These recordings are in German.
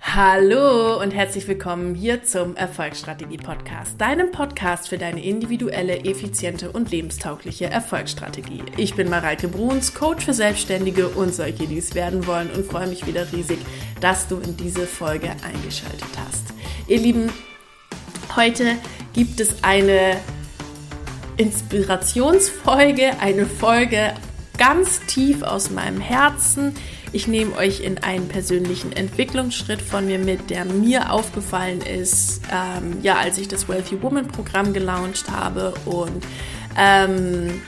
Hallo und herzlich willkommen hier zum Erfolgsstrategie Podcast, deinem Podcast für deine individuelle, effiziente und lebenstaugliche Erfolgsstrategie. Ich bin Mareike Bruns, Coach für Selbstständige und solche, die es werden wollen und freue mich wieder riesig, dass du in diese Folge eingeschaltet hast. Ihr Lieben, heute gibt es eine Inspirationsfolge, eine Folge ganz tief aus meinem Herzen. Ich nehme euch in einen persönlichen Entwicklungsschritt von mir mit, der mir aufgefallen ist, ähm, ja, als ich das Wealthy Woman Programm gelauncht habe. Und ähm,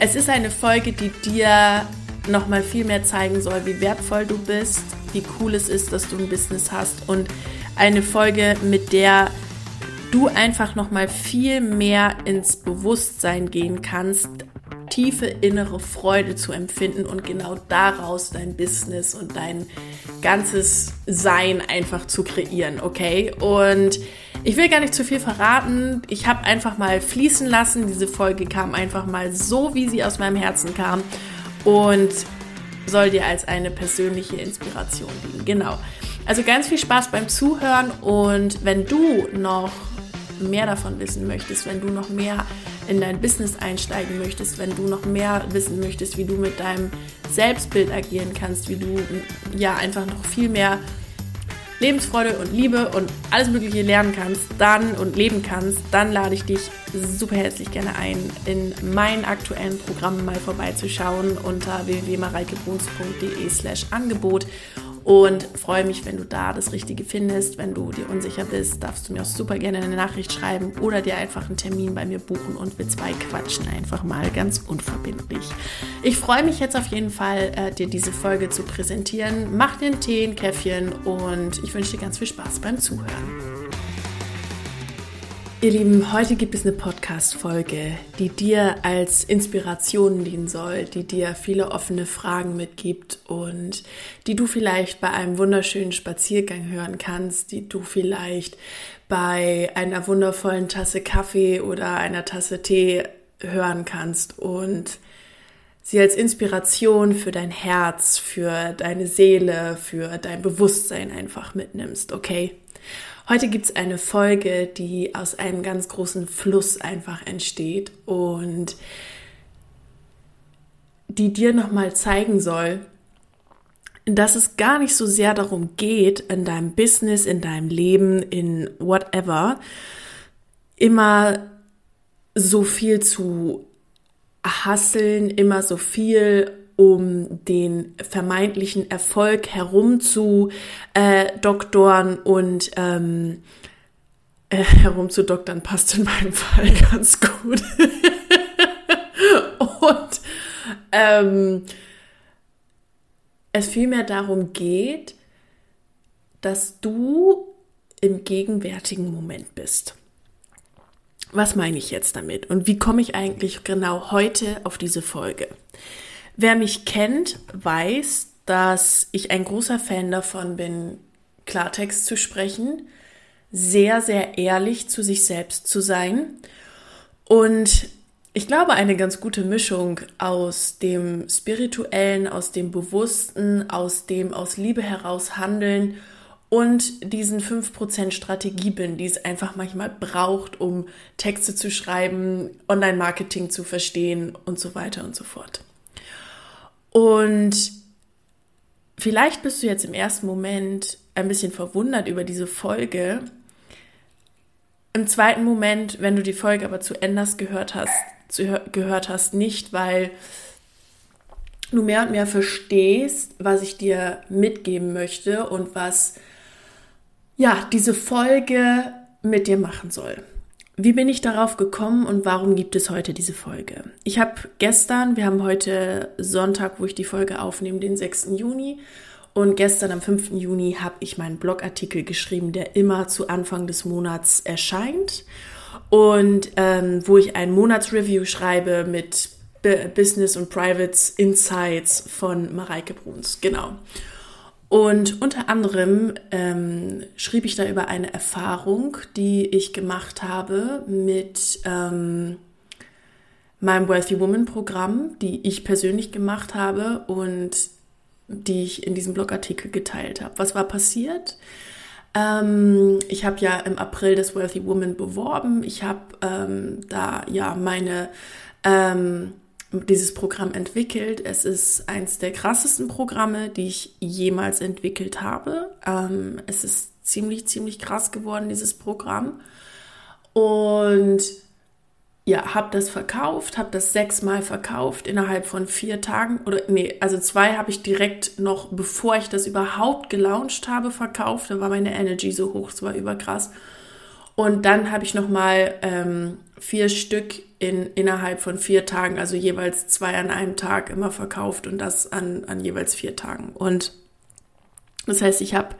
es ist eine Folge, die dir nochmal viel mehr zeigen soll, wie wertvoll du bist, wie cool es ist, dass du ein Business hast und eine Folge, mit der du einfach nochmal viel mehr ins Bewusstsein gehen kannst, tiefe innere Freude zu empfinden und genau daraus dein Business und dein ganzes Sein einfach zu kreieren, okay? Und ich will gar nicht zu viel verraten. Ich habe einfach mal fließen lassen. Diese Folge kam einfach mal so, wie sie aus meinem Herzen kam und soll dir als eine persönliche Inspiration dienen. Genau. Also ganz viel Spaß beim Zuhören und wenn du noch mehr davon wissen möchtest, wenn du noch mehr in dein Business einsteigen möchtest, wenn du noch mehr wissen möchtest, wie du mit deinem Selbstbild agieren kannst, wie du ja einfach noch viel mehr Lebensfreude und Liebe und alles Mögliche lernen kannst, dann und leben kannst, dann lade ich dich super herzlich gerne ein, in meinen aktuellen Programmen mal vorbeizuschauen unter www.mareikebruns.de slash Angebot und freue mich, wenn du da das Richtige findest. Wenn du dir unsicher bist, darfst du mir auch super gerne eine Nachricht schreiben oder dir einfach einen Termin bei mir buchen und wir zwei quatschen einfach mal ganz unverbindlich. Ich freue mich jetzt auf jeden Fall, äh, dir diese Folge zu präsentieren. Mach dir einen Tee, ein Käffchen und ich wünsche dir ganz viel Spaß beim Zuhören. Ihr Lieben, heute gibt es eine Podcast-Folge, die dir als Inspiration dienen soll, die dir viele offene Fragen mitgibt und die du vielleicht bei einem wunderschönen Spaziergang hören kannst, die du vielleicht bei einer wundervollen Tasse Kaffee oder einer Tasse Tee hören kannst und sie als Inspiration für dein Herz, für deine Seele, für dein Bewusstsein einfach mitnimmst, okay? Heute gibt es eine Folge, die aus einem ganz großen Fluss einfach entsteht und die dir nochmal zeigen soll, dass es gar nicht so sehr darum geht, in deinem Business, in deinem Leben, in whatever, immer so viel zu hasseln, immer so viel um den vermeintlichen Erfolg herum zu äh, doktoren und ähm, äh, herumzudoktern passt in meinem Fall ganz gut. und ähm, es vielmehr darum geht, dass du im gegenwärtigen Moment bist. Was meine ich jetzt damit und wie komme ich eigentlich genau heute auf diese Folge? Wer mich kennt, weiß, dass ich ein großer Fan davon bin, Klartext zu sprechen, sehr, sehr ehrlich zu sich selbst zu sein und ich glaube, eine ganz gute Mischung aus dem spirituellen, aus dem bewussten, aus dem aus Liebe heraus handeln und diesen 5% Strategie bin, die es einfach manchmal braucht, um Texte zu schreiben, Online-Marketing zu verstehen und so weiter und so fort. Und vielleicht bist du jetzt im ersten Moment ein bisschen verwundert über diese Folge. Im zweiten Moment, wenn du die Folge aber zu Ende gehört hast, zu, gehört hast, nicht, weil du mehr und mehr verstehst, was ich dir mitgeben möchte und was ja diese Folge mit dir machen soll. Wie bin ich darauf gekommen und warum gibt es heute diese Folge? Ich habe gestern, wir haben heute Sonntag, wo ich die Folge aufnehme, den 6. Juni. Und gestern am 5. Juni habe ich meinen Blogartikel geschrieben, der immer zu Anfang des Monats erscheint. Und ähm, wo ich ein Monatsreview schreibe mit Business und Private Insights von Mareike Bruns. Genau. Und unter anderem ähm, schrieb ich da über eine Erfahrung, die ich gemacht habe mit ähm, meinem Wealthy Woman Programm, die ich persönlich gemacht habe und die ich in diesem Blogartikel geteilt habe. Was war passiert? Ähm, ich habe ja im April das Wealthy Woman beworben. Ich habe ähm, da ja meine ähm, dieses Programm entwickelt. Es ist eins der krassesten Programme, die ich jemals entwickelt habe. Ähm, es ist ziemlich, ziemlich krass geworden, dieses Programm. Und ja, habe das verkauft, habe das sechsmal verkauft innerhalb von vier Tagen. Oder nee, also zwei habe ich direkt noch, bevor ich das überhaupt gelauncht habe, verkauft. Da war meine Energy so hoch, es war überkrass. Und dann habe ich nochmal ähm, vier Stück in, innerhalb von vier Tagen, also jeweils zwei an einem Tag immer verkauft und das an, an jeweils vier Tagen. Und das heißt, ich habe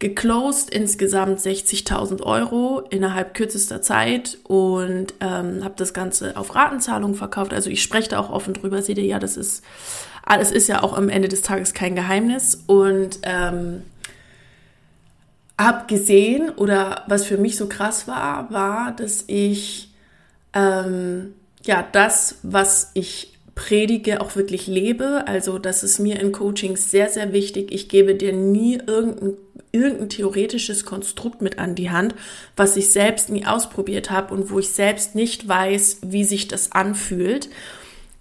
geclosed insgesamt 60.000 Euro innerhalb kürzester Zeit und ähm, habe das Ganze auf Ratenzahlung verkauft. Also ich spreche da auch offen drüber. Seht ihr ja, das ist alles ist ja auch am Ende des Tages kein Geheimnis und ähm, habe gesehen oder was für mich so krass war, war, dass ich ähm, ja das, was ich predige, auch wirklich lebe. Also das ist mir in Coachings sehr, sehr wichtig. Ich gebe dir nie irgendein, irgendein theoretisches Konstrukt mit an die Hand, was ich selbst nie ausprobiert habe und wo ich selbst nicht weiß, wie sich das anfühlt.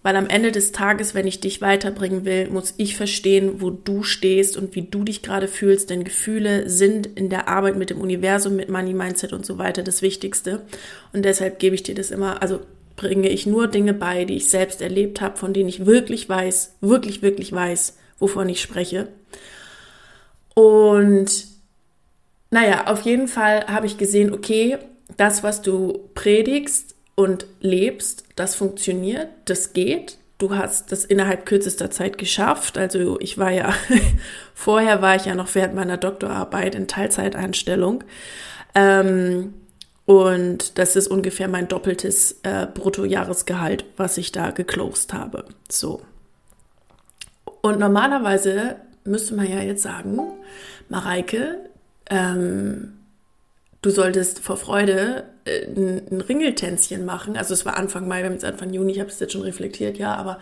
Weil am Ende des Tages, wenn ich dich weiterbringen will, muss ich verstehen, wo du stehst und wie du dich gerade fühlst. Denn Gefühle sind in der Arbeit mit dem Universum, mit Money Mindset und so weiter das Wichtigste. Und deshalb gebe ich dir das immer, also bringe ich nur Dinge bei, die ich selbst erlebt habe, von denen ich wirklich weiß, wirklich, wirklich weiß, wovon ich spreche. Und naja, auf jeden Fall habe ich gesehen, okay, das, was du predigst und lebst, das funktioniert, das geht. Du hast das innerhalb kürzester Zeit geschafft. Also ich war ja, vorher war ich ja noch während meiner Doktorarbeit in Teilzeitanstellung. Ähm, und das ist ungefähr mein doppeltes äh, Bruttojahresgehalt, was ich da geclosed habe. So. Und normalerweise müsste man ja jetzt sagen, Mareike, ähm, du solltest vor Freude äh, ein, Ringeltänzchen machen. Also es war Anfang Mai, wir haben jetzt Anfang Juni, ich habe es jetzt schon reflektiert, ja, aber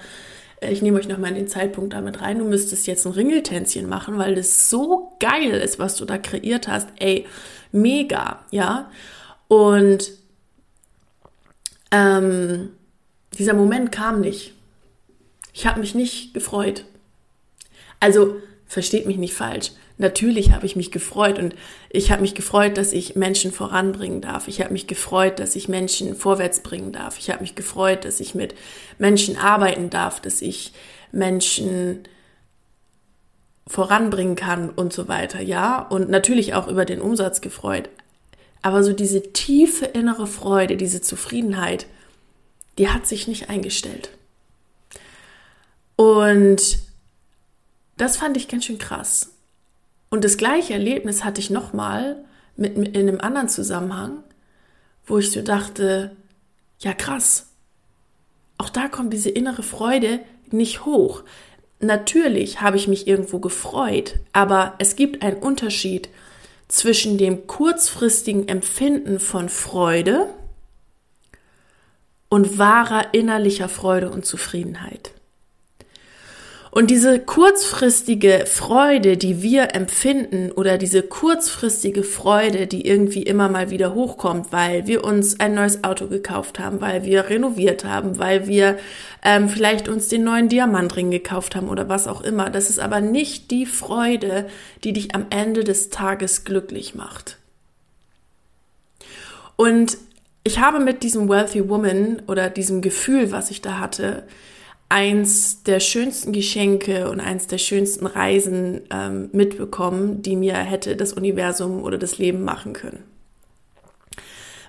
äh, ich nehme euch nochmal in den Zeitpunkt damit rein. Du müsstest jetzt ein Ringeltänzchen machen, weil das so geil ist, was du da kreiert hast. Ey, mega, ja. Und ähm, dieser Moment kam nicht. Ich habe mich nicht gefreut. Also versteht mich nicht falsch. Natürlich habe ich mich gefreut und ich habe mich gefreut, dass ich Menschen voranbringen darf. Ich habe mich gefreut, dass ich Menschen vorwärts bringen darf. Ich habe mich gefreut, dass ich mit Menschen arbeiten darf, dass ich Menschen voranbringen kann und so weiter, ja. Und natürlich auch über den Umsatz gefreut. Aber so diese tiefe innere Freude, diese Zufriedenheit, die hat sich nicht eingestellt. Und das fand ich ganz schön krass. Und das gleiche Erlebnis hatte ich nochmal mit, mit in einem anderen Zusammenhang, wo ich so dachte, ja krass, auch da kommt diese innere Freude nicht hoch. Natürlich habe ich mich irgendwo gefreut, aber es gibt einen Unterschied zwischen dem kurzfristigen Empfinden von Freude und wahrer innerlicher Freude und Zufriedenheit. Und diese kurzfristige Freude, die wir empfinden oder diese kurzfristige Freude, die irgendwie immer mal wieder hochkommt, weil wir uns ein neues Auto gekauft haben, weil wir renoviert haben, weil wir ähm, vielleicht uns den neuen Diamantring gekauft haben oder was auch immer, das ist aber nicht die Freude, die dich am Ende des Tages glücklich macht. Und ich habe mit diesem Wealthy Woman oder diesem Gefühl, was ich da hatte, eins der schönsten Geschenke und eins der schönsten Reisen ähm, mitbekommen, die mir hätte das Universum oder das Leben machen können.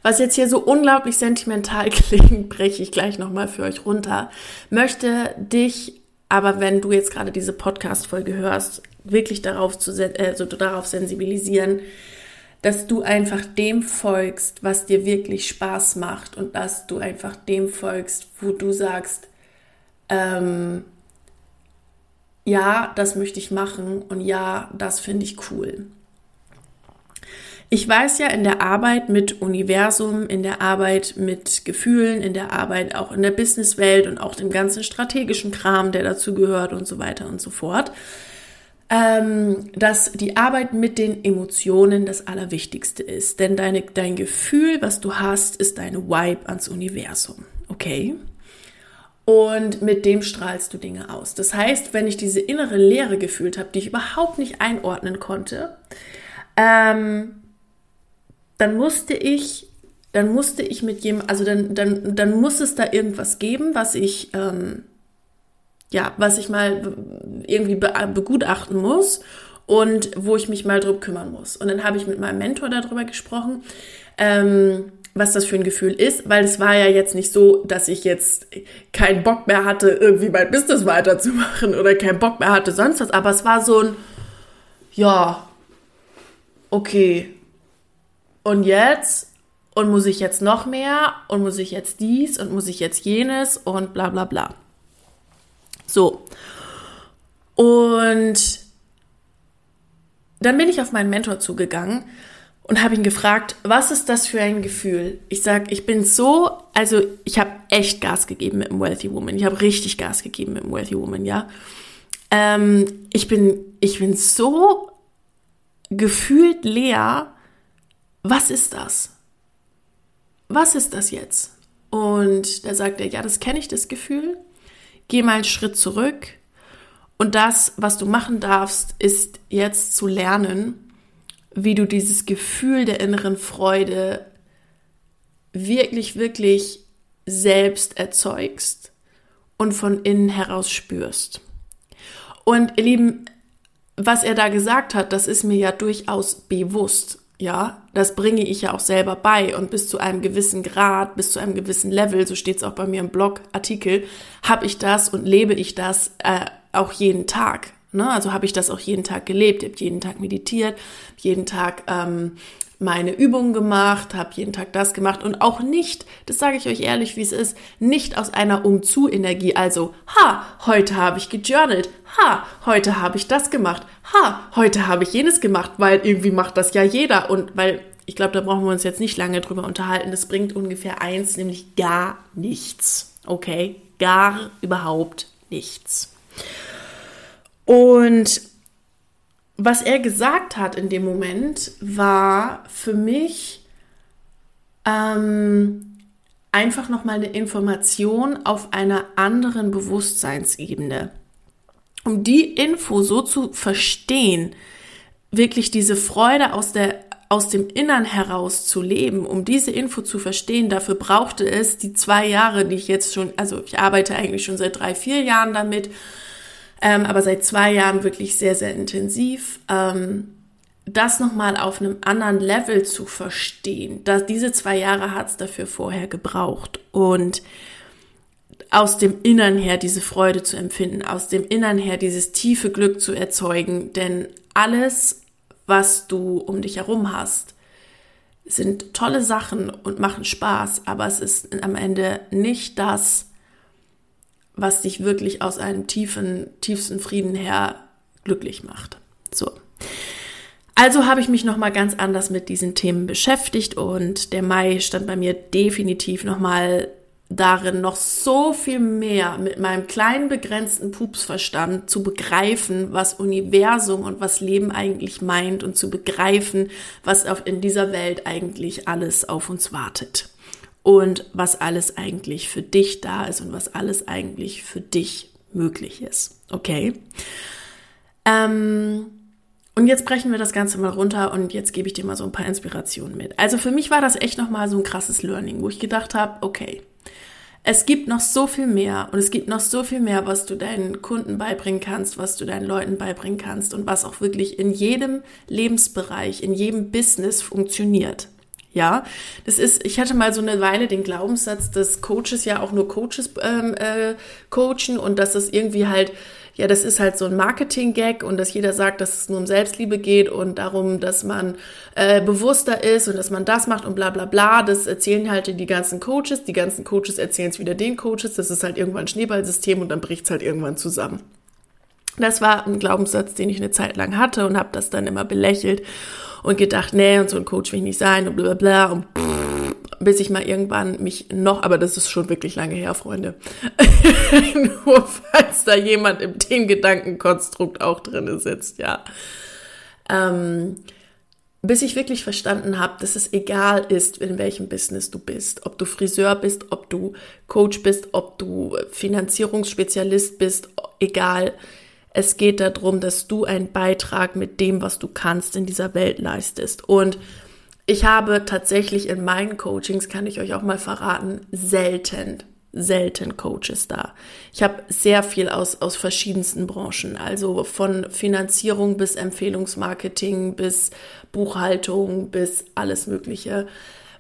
Was jetzt hier so unglaublich sentimental klingt, breche ich gleich nochmal für euch runter. Möchte dich aber, wenn du jetzt gerade diese Podcast-Folge hörst, wirklich darauf, zu, also darauf sensibilisieren, dass du einfach dem folgst, was dir wirklich Spaß macht und dass du einfach dem folgst, wo du sagst, ähm, ja, das möchte ich machen und ja, das finde ich cool. Ich weiß ja in der Arbeit mit Universum, in der Arbeit mit Gefühlen, in der Arbeit auch in der Businesswelt und auch dem ganzen strategischen Kram, der dazu gehört und so weiter und so fort, ähm, dass die Arbeit mit den Emotionen das Allerwichtigste ist. Denn deine, dein Gefühl, was du hast, ist deine Vibe ans Universum. Okay? Und mit dem strahlst du Dinge aus. Das heißt, wenn ich diese innere Leere gefühlt habe, die ich überhaupt nicht einordnen konnte, ähm, dann musste ich, dann musste ich mit jemandem, also dann, dann, dann muss es da irgendwas geben, was ich, ähm, ja, was ich mal irgendwie be begutachten muss und wo ich mich mal drum kümmern muss. Und dann habe ich mit meinem Mentor darüber gesprochen. Ähm, was das für ein Gefühl ist, weil es war ja jetzt nicht so, dass ich jetzt keinen Bock mehr hatte, irgendwie mein Business weiterzumachen oder keinen Bock mehr hatte, sonst was, aber es war so ein, ja, okay. Und jetzt? Und muss ich jetzt noch mehr? Und muss ich jetzt dies? Und muss ich jetzt jenes? Und bla bla bla. So. Und dann bin ich auf meinen Mentor zugegangen und habe ihn gefragt, was ist das für ein Gefühl? Ich sag, ich bin so, also ich habe echt Gas gegeben mit dem Wealthy Woman. Ich habe richtig Gas gegeben mit dem Wealthy Woman, ja. Ähm, ich bin, ich bin so gefühlt leer. Was ist das? Was ist das jetzt? Und da sagt er, ja, das kenne ich, das Gefühl. Geh mal einen Schritt zurück. Und das, was du machen darfst, ist jetzt zu lernen, wie du dieses Gefühl der inneren Freude wirklich, wirklich selbst erzeugst und von innen heraus spürst. Und ihr Lieben, was er da gesagt hat, das ist mir ja durchaus bewusst. Ja, das bringe ich ja auch selber bei und bis zu einem gewissen Grad, bis zu einem gewissen Level, so steht es auch bei mir im Blogartikel, habe ich das und lebe ich das äh, auch jeden Tag. Ne? Also habe ich das auch jeden Tag gelebt, habe jeden Tag meditiert, jeden Tag ähm, meine Übungen gemacht, habe jeden Tag das gemacht und auch nicht, das sage ich euch ehrlich, wie es ist, nicht aus einer Umzu-Energie. Also, ha, heute habe ich gejournalt, ha, heute habe ich das gemacht, ha, heute habe ich jenes gemacht, weil irgendwie macht das ja jeder und weil ich glaube, da brauchen wir uns jetzt nicht lange drüber unterhalten. Das bringt ungefähr eins, nämlich gar nichts. Okay? Gar überhaupt nichts. Und was er gesagt hat in dem Moment, war für mich ähm, einfach nochmal eine Information auf einer anderen Bewusstseinsebene. Um die Info so zu verstehen, wirklich diese Freude aus der aus dem Innern heraus zu leben, um diese Info zu verstehen, dafür brauchte es die zwei Jahre, die ich jetzt schon, also ich arbeite eigentlich schon seit drei, vier Jahren damit ähm, aber seit zwei Jahren wirklich sehr, sehr intensiv. Ähm, das nochmal auf einem anderen Level zu verstehen, dass diese zwei Jahre hat es dafür vorher gebraucht. Und aus dem Innern her diese Freude zu empfinden, aus dem Innern her dieses tiefe Glück zu erzeugen, denn alles, was du um dich herum hast, sind tolle Sachen und machen Spaß, aber es ist am Ende nicht das, was dich wirklich aus einem tiefen, tiefsten Frieden her glücklich macht. So. Also habe ich mich noch mal ganz anders mit diesen Themen beschäftigt und der Mai stand bei mir definitiv noch mal darin, noch so viel mehr mit meinem kleinen begrenzten Pupsverstand zu begreifen, was Universum und was Leben eigentlich meint und zu begreifen, was auf, in dieser Welt eigentlich alles auf uns wartet und was alles eigentlich für dich da ist und was alles eigentlich für dich möglich ist. Okay? Ähm, und jetzt brechen wir das Ganze mal runter und jetzt gebe ich dir mal so ein paar Inspirationen mit. Also für mich war das echt nochmal so ein krasses Learning, wo ich gedacht habe, okay, es gibt noch so viel mehr und es gibt noch so viel mehr, was du deinen Kunden beibringen kannst, was du deinen Leuten beibringen kannst und was auch wirklich in jedem Lebensbereich, in jedem Business funktioniert. Ja, das ist, ich hatte mal so eine Weile den Glaubenssatz, dass Coaches ja auch nur Coaches ähm, äh, coachen und dass es irgendwie halt, ja, das ist halt so ein Marketing-Gag und dass jeder sagt, dass es nur um Selbstliebe geht und darum, dass man äh, bewusster ist und dass man das macht und bla bla bla. Das erzählen halt die ganzen Coaches. Die ganzen Coaches erzählen es wieder den Coaches. Das ist halt irgendwann ein Schneeballsystem und dann bricht es halt irgendwann zusammen. Das war ein Glaubenssatz, den ich eine Zeit lang hatte und habe das dann immer belächelt und gedacht, nee, und so ein Coach will ich nicht sein und bla bla bla und bis ich mal irgendwann mich noch, aber das ist schon wirklich lange her, Freunde. Nur falls da jemand im dem Gedankenkonstrukt auch drin sitzt, ja. Ähm, bis ich wirklich verstanden habe, dass es egal ist, in welchem Business du bist. Ob du Friseur bist, ob du Coach bist, ob du Finanzierungsspezialist bist, egal. Es geht darum, dass du einen Beitrag mit dem, was du kannst, in dieser Welt leistest. Und ich habe tatsächlich in meinen Coachings, kann ich euch auch mal verraten, selten, selten Coaches da. Ich habe sehr viel aus, aus verschiedensten Branchen, also von Finanzierung bis Empfehlungsmarketing bis Buchhaltung bis alles Mögliche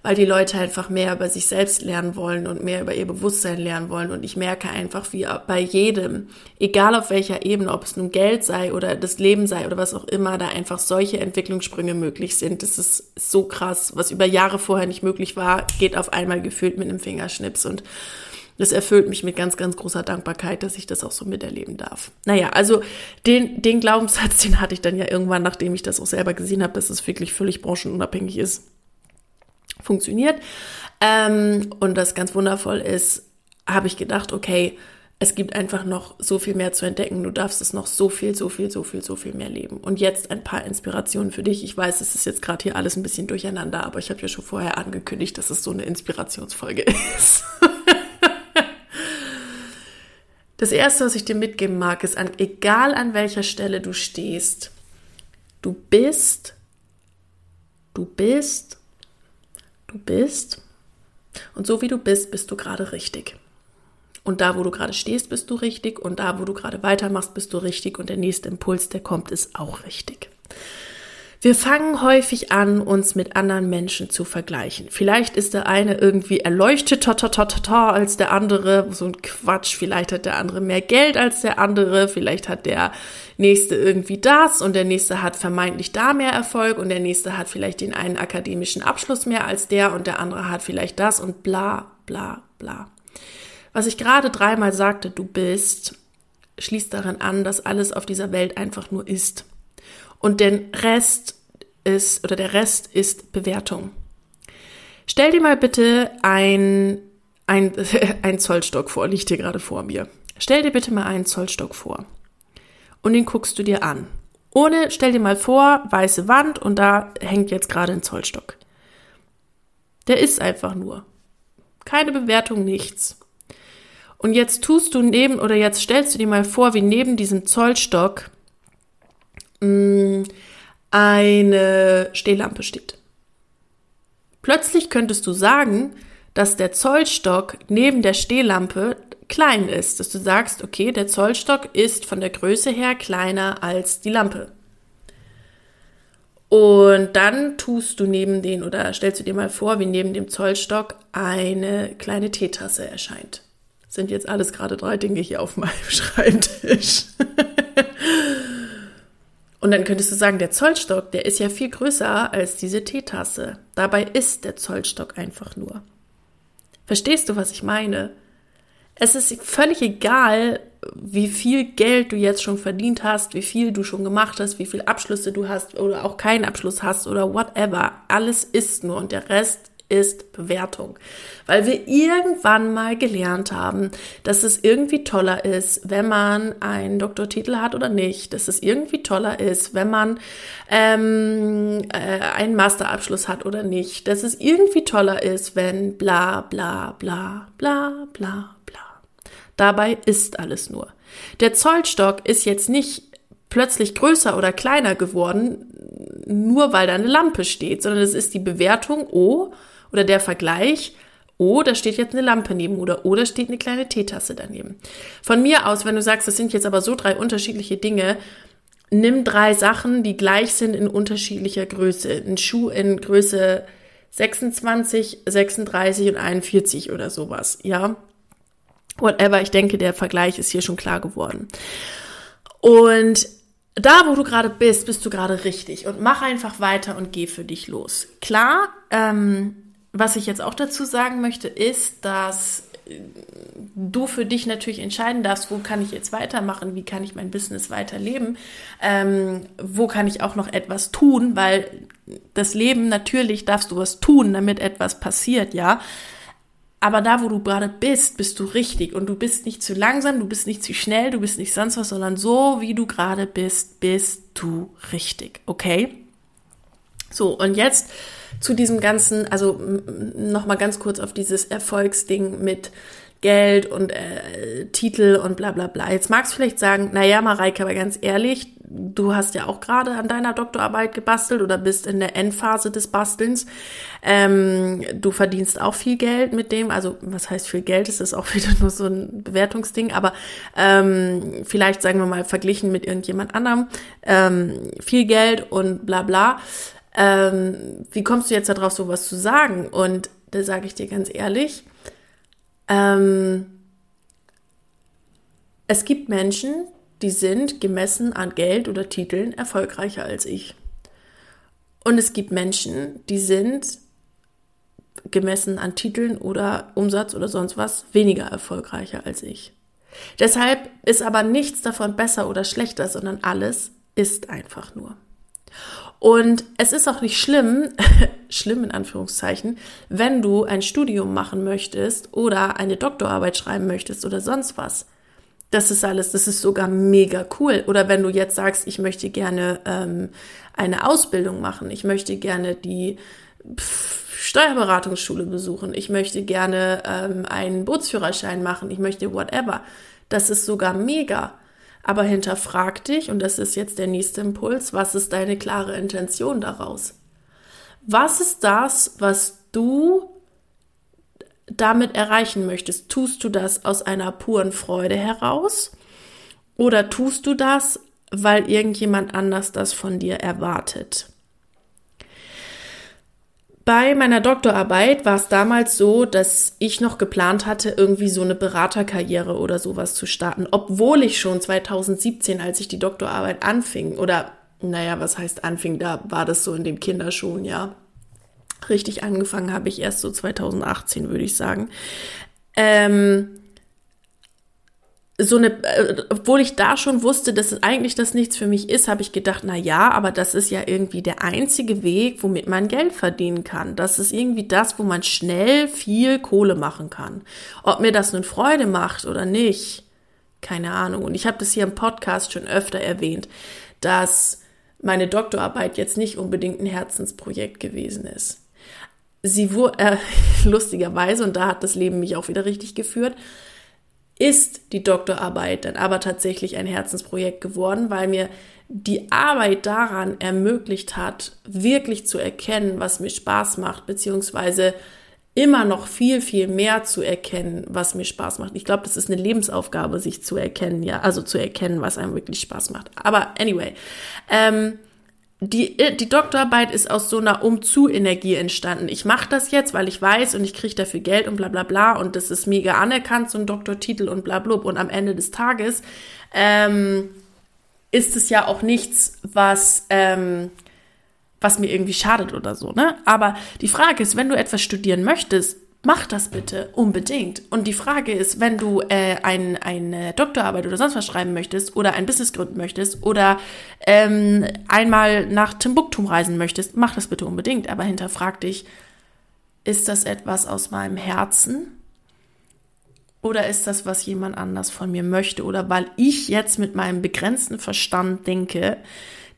weil die Leute einfach mehr über sich selbst lernen wollen und mehr über ihr Bewusstsein lernen wollen. Und ich merke einfach, wie bei jedem, egal auf welcher Ebene, ob es nun Geld sei oder das Leben sei oder was auch immer, da einfach solche Entwicklungssprünge möglich sind. Das ist so krass. Was über Jahre vorher nicht möglich war, geht auf einmal gefühlt mit einem Fingerschnips und das erfüllt mich mit ganz, ganz großer Dankbarkeit, dass ich das auch so miterleben darf. Naja, also den, den Glaubenssatz, den hatte ich dann ja irgendwann, nachdem ich das auch selber gesehen habe, dass es wirklich völlig branchenunabhängig ist funktioniert ähm, und das ganz wundervoll ist, habe ich gedacht, okay, es gibt einfach noch so viel mehr zu entdecken. Du darfst es noch so viel, so viel, so viel, so viel mehr leben. Und jetzt ein paar Inspirationen für dich. Ich weiß, es ist jetzt gerade hier alles ein bisschen durcheinander, aber ich habe ja schon vorher angekündigt, dass es so eine Inspirationsfolge ist. das erste, was ich dir mitgeben mag, ist, an, egal an welcher Stelle du stehst, du bist, du bist Du bist. Und so wie du bist, bist du gerade richtig. Und da, wo du gerade stehst, bist du richtig. Und da, wo du gerade weitermachst, bist du richtig. Und der nächste Impuls, der kommt, ist auch richtig. Wir fangen häufig an, uns mit anderen Menschen zu vergleichen. Vielleicht ist der eine irgendwie erleuchteter als der andere, so ein Quatsch. Vielleicht hat der andere mehr Geld als der andere. Vielleicht hat der nächste irgendwie das und der nächste hat vermeintlich da mehr Erfolg und der nächste hat vielleicht den einen akademischen Abschluss mehr als der und der andere hat vielleicht das und bla, bla, bla. Was ich gerade dreimal sagte, du bist, schließt daran an, dass alles auf dieser Welt einfach nur ist und den Rest ist oder der Rest ist Bewertung. Stell dir mal bitte ein, ein, ein Zollstock vor, liegt hier gerade vor mir. Stell dir bitte mal einen Zollstock vor und den guckst du dir an. Ohne, stell dir mal vor, weiße Wand und da hängt jetzt gerade ein Zollstock. Der ist einfach nur. Keine Bewertung, nichts. Und jetzt tust du neben, oder jetzt stellst du dir mal vor, wie neben diesem Zollstock Mm, eine Stehlampe steht. Plötzlich könntest du sagen, dass der Zollstock neben der Stehlampe klein ist, dass du sagst, okay, der Zollstock ist von der Größe her kleiner als die Lampe. Und dann tust du neben den oder stellst du dir mal vor, wie neben dem Zollstock eine kleine Teetasse erscheint. Sind jetzt alles gerade drei Dinge hier auf meinem Schreibtisch. Und dann könntest du sagen, der Zollstock, der ist ja viel größer als diese Teetasse. Dabei ist der Zollstock einfach nur. Verstehst du, was ich meine? Es ist völlig egal, wie viel Geld du jetzt schon verdient hast, wie viel du schon gemacht hast, wie viele Abschlüsse du hast oder auch keinen Abschluss hast oder whatever. Alles ist nur und der Rest ist Bewertung. Weil wir irgendwann mal gelernt haben, dass es irgendwie toller ist, wenn man einen Doktortitel hat oder nicht, dass es irgendwie toller ist, wenn man ähm, äh, einen Masterabschluss hat oder nicht, dass es irgendwie toller ist, wenn bla bla bla bla bla bla. Dabei ist alles nur. Der Zollstock ist jetzt nicht plötzlich größer oder kleiner geworden, nur weil da eine Lampe steht, sondern es ist die Bewertung, oh, oder der Vergleich, oh, da steht jetzt eine Lampe neben oder oh, da steht eine kleine Teetasse daneben. Von mir aus, wenn du sagst, das sind jetzt aber so drei unterschiedliche Dinge, nimm drei Sachen, die gleich sind in unterschiedlicher Größe. Ein Schuh in Größe 26, 36 und 41 oder sowas, ja. Whatever, ich denke, der Vergleich ist hier schon klar geworden. Und da, wo du gerade bist, bist du gerade richtig und mach einfach weiter und geh für dich los. Klar, ähm, was ich jetzt auch dazu sagen möchte, ist, dass du für dich natürlich entscheiden darfst, wo kann ich jetzt weitermachen, wie kann ich mein Business weiterleben, ähm, wo kann ich auch noch etwas tun, weil das Leben, natürlich darfst du was tun, damit etwas passiert, ja. Aber da, wo du gerade bist, bist du richtig und du bist nicht zu langsam, du bist nicht zu schnell, du bist nicht sonst was, sondern so, wie du gerade bist, bist du richtig, okay? So, und jetzt zu diesem ganzen, also nochmal ganz kurz auf dieses Erfolgsding mit Geld und äh, Titel und bla bla bla. Jetzt magst du vielleicht sagen, naja, Mareike, aber ganz ehrlich, du hast ja auch gerade an deiner Doktorarbeit gebastelt oder bist in der Endphase des Bastelns. Ähm, du verdienst auch viel Geld mit dem, also was heißt viel Geld? Es ist auch wieder nur so ein Bewertungsding, aber ähm, vielleicht sagen wir mal verglichen mit irgendjemand anderem, ähm, viel Geld und bla bla. Ähm, wie kommst du jetzt darauf, sowas zu sagen? Und da sage ich dir ganz ehrlich, ähm, es gibt Menschen, die sind gemessen an Geld oder Titeln erfolgreicher als ich. Und es gibt Menschen, die sind gemessen an Titeln oder Umsatz oder sonst was weniger erfolgreicher als ich. Deshalb ist aber nichts davon besser oder schlechter, sondern alles ist einfach nur. Und es ist auch nicht schlimm, schlimm in Anführungszeichen, wenn du ein Studium machen möchtest oder eine Doktorarbeit schreiben möchtest oder sonst was. Das ist alles, das ist sogar mega cool. Oder wenn du jetzt sagst, ich möchte gerne ähm, eine Ausbildung machen, ich möchte gerne die pff, Steuerberatungsschule besuchen, ich möchte gerne ähm, einen Bootsführerschein machen, ich möchte whatever. Das ist sogar mega. Aber hinterfrag dich, und das ist jetzt der nächste Impuls, was ist deine klare Intention daraus? Was ist das, was du damit erreichen möchtest? Tust du das aus einer puren Freude heraus? Oder tust du das, weil irgendjemand anders das von dir erwartet? Bei meiner Doktorarbeit war es damals so, dass ich noch geplant hatte, irgendwie so eine Beraterkarriere oder sowas zu starten, obwohl ich schon 2017, als ich die Doktorarbeit anfing, oder naja, was heißt anfing, da war das so in den Kinderschuhen, ja. Richtig angefangen habe ich erst so 2018, würde ich sagen. Ähm, so eine, äh, obwohl ich da schon wusste, dass eigentlich das nichts für mich ist, habe ich gedacht, na ja, aber das ist ja irgendwie der einzige Weg, womit man Geld verdienen kann. Das ist irgendwie das, wo man schnell viel Kohle machen kann. Ob mir das nun Freude macht oder nicht, keine Ahnung. Und ich habe das hier im Podcast schon öfter erwähnt, dass meine Doktorarbeit jetzt nicht unbedingt ein Herzensprojekt gewesen ist. Sie wurde, äh, lustigerweise, und da hat das Leben mich auch wieder richtig geführt, ist die Doktorarbeit dann aber tatsächlich ein Herzensprojekt geworden, weil mir die Arbeit daran ermöglicht hat, wirklich zu erkennen, was mir Spaß macht, beziehungsweise immer noch viel, viel mehr zu erkennen, was mir Spaß macht. Ich glaube, das ist eine Lebensaufgabe, sich zu erkennen, ja, also zu erkennen, was einem wirklich Spaß macht. Aber anyway, ähm, die, äh, die Doktorarbeit ist aus so einer Um-zu-Energie entstanden. Ich mache das jetzt, weil ich weiß und ich kriege dafür Geld und bla bla bla und das ist mega anerkannt, so ein Doktortitel und bla bla. Und am Ende des Tages ähm, ist es ja auch nichts, was, ähm, was mir irgendwie schadet oder so. Ne? Aber die Frage ist, wenn du etwas studieren möchtest, Mach das bitte unbedingt. Und die Frage ist, wenn du äh, ein, eine Doktorarbeit oder sonst was schreiben möchtest oder ein Business gründen möchtest oder ähm, einmal nach Timbuktu reisen möchtest, mach das bitte unbedingt. Aber hinterfrag dich, ist das etwas aus meinem Herzen? Oder ist das, was jemand anders von mir möchte? Oder weil ich jetzt mit meinem begrenzten Verstand denke,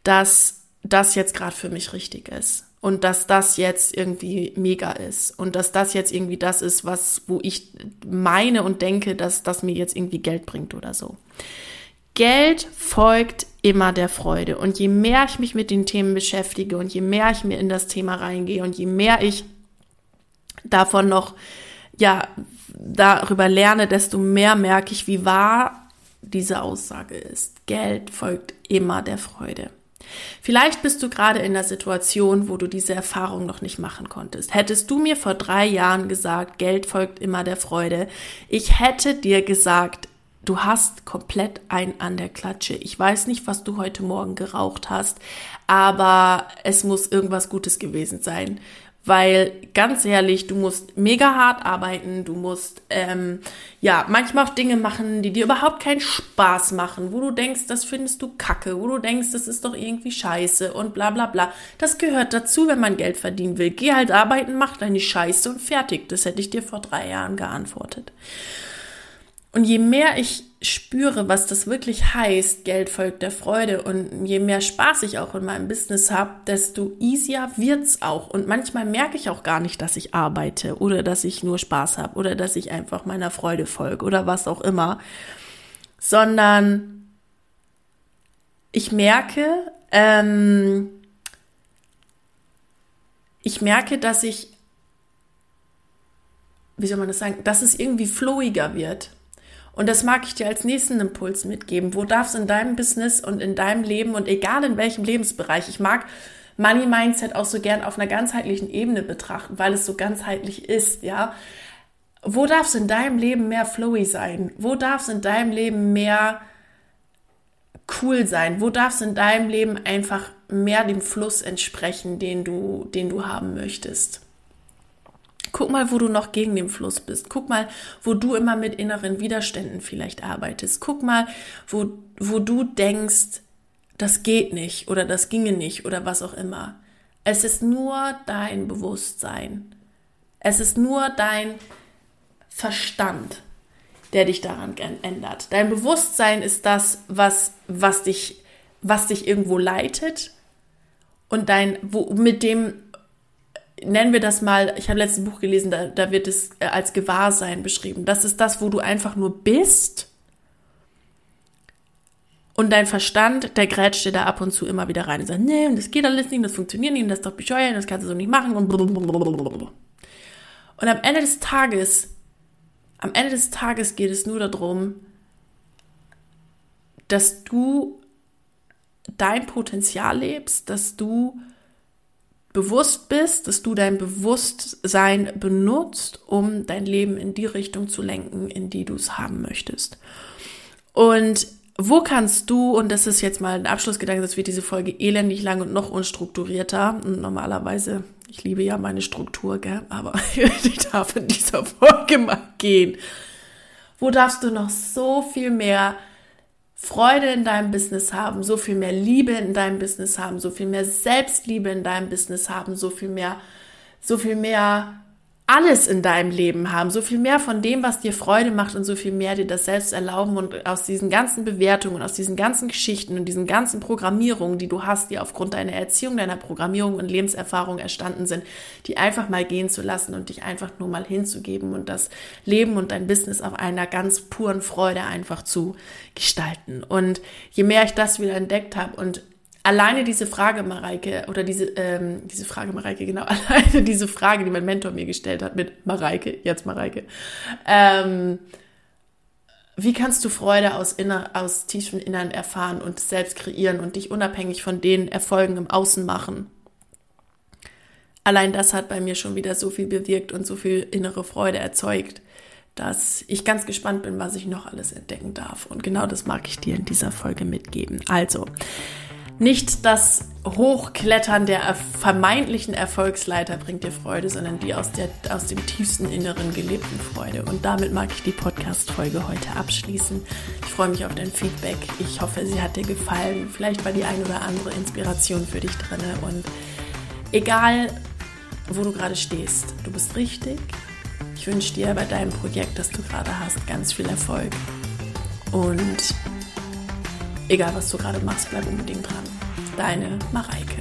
dass das jetzt gerade für mich richtig ist und dass das jetzt irgendwie mega ist und dass das jetzt irgendwie das ist, was, wo ich meine und denke, dass das mir jetzt irgendwie Geld bringt oder so. Geld folgt immer der Freude. Und je mehr ich mich mit den Themen beschäftige und je mehr ich mir in das Thema reingehe und je mehr ich davon noch, ja, darüber lerne, desto mehr merke ich, wie wahr diese Aussage ist. Geld folgt immer der Freude. Vielleicht bist du gerade in der Situation, wo du diese Erfahrung noch nicht machen konntest. Hättest du mir vor drei Jahren gesagt, Geld folgt immer der Freude, ich hätte dir gesagt, du hast komplett ein an der Klatsche. Ich weiß nicht, was du heute Morgen geraucht hast, aber es muss irgendwas Gutes gewesen sein, Weil ganz ehrlich, du musst mega hart arbeiten, du musst ähm, ja manchmal auch Dinge machen, die dir überhaupt keinen Spaß machen, wo du denkst, das findest du kacke, wo du denkst, das ist doch irgendwie scheiße und bla bla bla. Das gehört dazu, wenn man Geld verdienen will. Geh halt arbeiten, mach deine Scheiße und fertig. Das hätte ich dir vor drei Jahren geantwortet. Und je mehr ich spüre, was das wirklich heißt, Geld folgt der Freude und je mehr Spaß ich auch in meinem Business habe, desto easier wird's auch. Und manchmal merke ich auch gar nicht, dass ich arbeite oder dass ich nur Spaß habe oder dass ich einfach meiner Freude folge oder was auch immer, sondern ich merke, ähm, ich merke, dass ich, wie soll man das sagen, dass es irgendwie flowiger wird. Und das mag ich dir als nächsten Impuls mitgeben. Wo darf es in deinem Business und in deinem Leben und egal in welchem Lebensbereich, ich mag Money Mindset auch so gern auf einer ganzheitlichen Ebene betrachten, weil es so ganzheitlich ist, ja. Wo darf es in deinem Leben mehr flowy sein? Wo darf es in deinem Leben mehr cool sein? Wo darf es in deinem Leben einfach mehr dem Fluss entsprechen, den du, den du haben möchtest? Guck mal, wo du noch gegen den Fluss bist. Guck mal, wo du immer mit inneren Widerständen vielleicht arbeitest. Guck mal, wo, wo du denkst, das geht nicht oder das ginge nicht oder was auch immer. Es ist nur dein Bewusstsein. Es ist nur dein Verstand, der dich daran ändert. Dein Bewusstsein ist das, was, was dich, was dich irgendwo leitet und dein, wo, mit dem nennen wir das mal, ich habe letztes Buch gelesen, da, da wird es äh, als Gewahrsein beschrieben. Das ist das, wo du einfach nur bist und dein Verstand, der grätscht dir da ab und zu immer wieder rein und sagt, nee, das geht alles nicht, das funktioniert nicht, das ist doch bescheuert, das kannst du so nicht machen und. Und am Ende des Tages, am Ende des Tages geht es nur darum, dass du dein Potenzial lebst, dass du bewusst bist, dass du dein Bewusstsein benutzt, um dein Leben in die Richtung zu lenken, in die du es haben möchtest. Und wo kannst du, und das ist jetzt mal ein Abschlussgedanke, das wird diese Folge elendig lang und noch unstrukturierter. Und normalerweise, ich liebe ja meine Struktur, gell? aber ich darf in dieser Folge mal gehen. Wo darfst du noch so viel mehr Freude in deinem Business haben, so viel mehr Liebe in deinem Business haben, so viel mehr Selbstliebe in deinem Business haben, so viel mehr, so viel mehr alles in deinem Leben haben, so viel mehr von dem, was dir Freude macht und so viel mehr dir das selbst erlauben und aus diesen ganzen Bewertungen, aus diesen ganzen Geschichten und diesen ganzen Programmierungen, die du hast, die aufgrund deiner Erziehung, deiner Programmierung und Lebenserfahrung erstanden sind, die einfach mal gehen zu lassen und dich einfach nur mal hinzugeben und das Leben und dein Business auf einer ganz puren Freude einfach zu gestalten. Und je mehr ich das wieder entdeckt habe und alleine diese Frage, Mareike, oder diese, ähm, diese Frage, Mareike, genau, alleine diese Frage, die mein Mentor mir gestellt hat mit Mareike, jetzt Mareike, ähm, wie kannst du Freude aus, inner, aus tiefem Innern erfahren und selbst kreieren und dich unabhängig von den Erfolgen im Außen machen? Allein das hat bei mir schon wieder so viel bewirkt und so viel innere Freude erzeugt, dass ich ganz gespannt bin, was ich noch alles entdecken darf. Und genau das mag ich dir in dieser Folge mitgeben. Also, nicht das Hochklettern der vermeintlichen Erfolgsleiter bringt dir Freude, sondern die aus, der, aus dem tiefsten Inneren gelebten Freude. Und damit mag ich die Podcast-Folge heute abschließen. Ich freue mich auf dein Feedback. Ich hoffe, sie hat dir gefallen. Vielleicht war die ein oder andere Inspiration für dich drin. Und egal, wo du gerade stehst, du bist richtig. Ich wünsche dir bei deinem Projekt, das du gerade hast, ganz viel Erfolg. Und Egal, was du gerade machst, bleib unbedingt dran. Deine Mareike.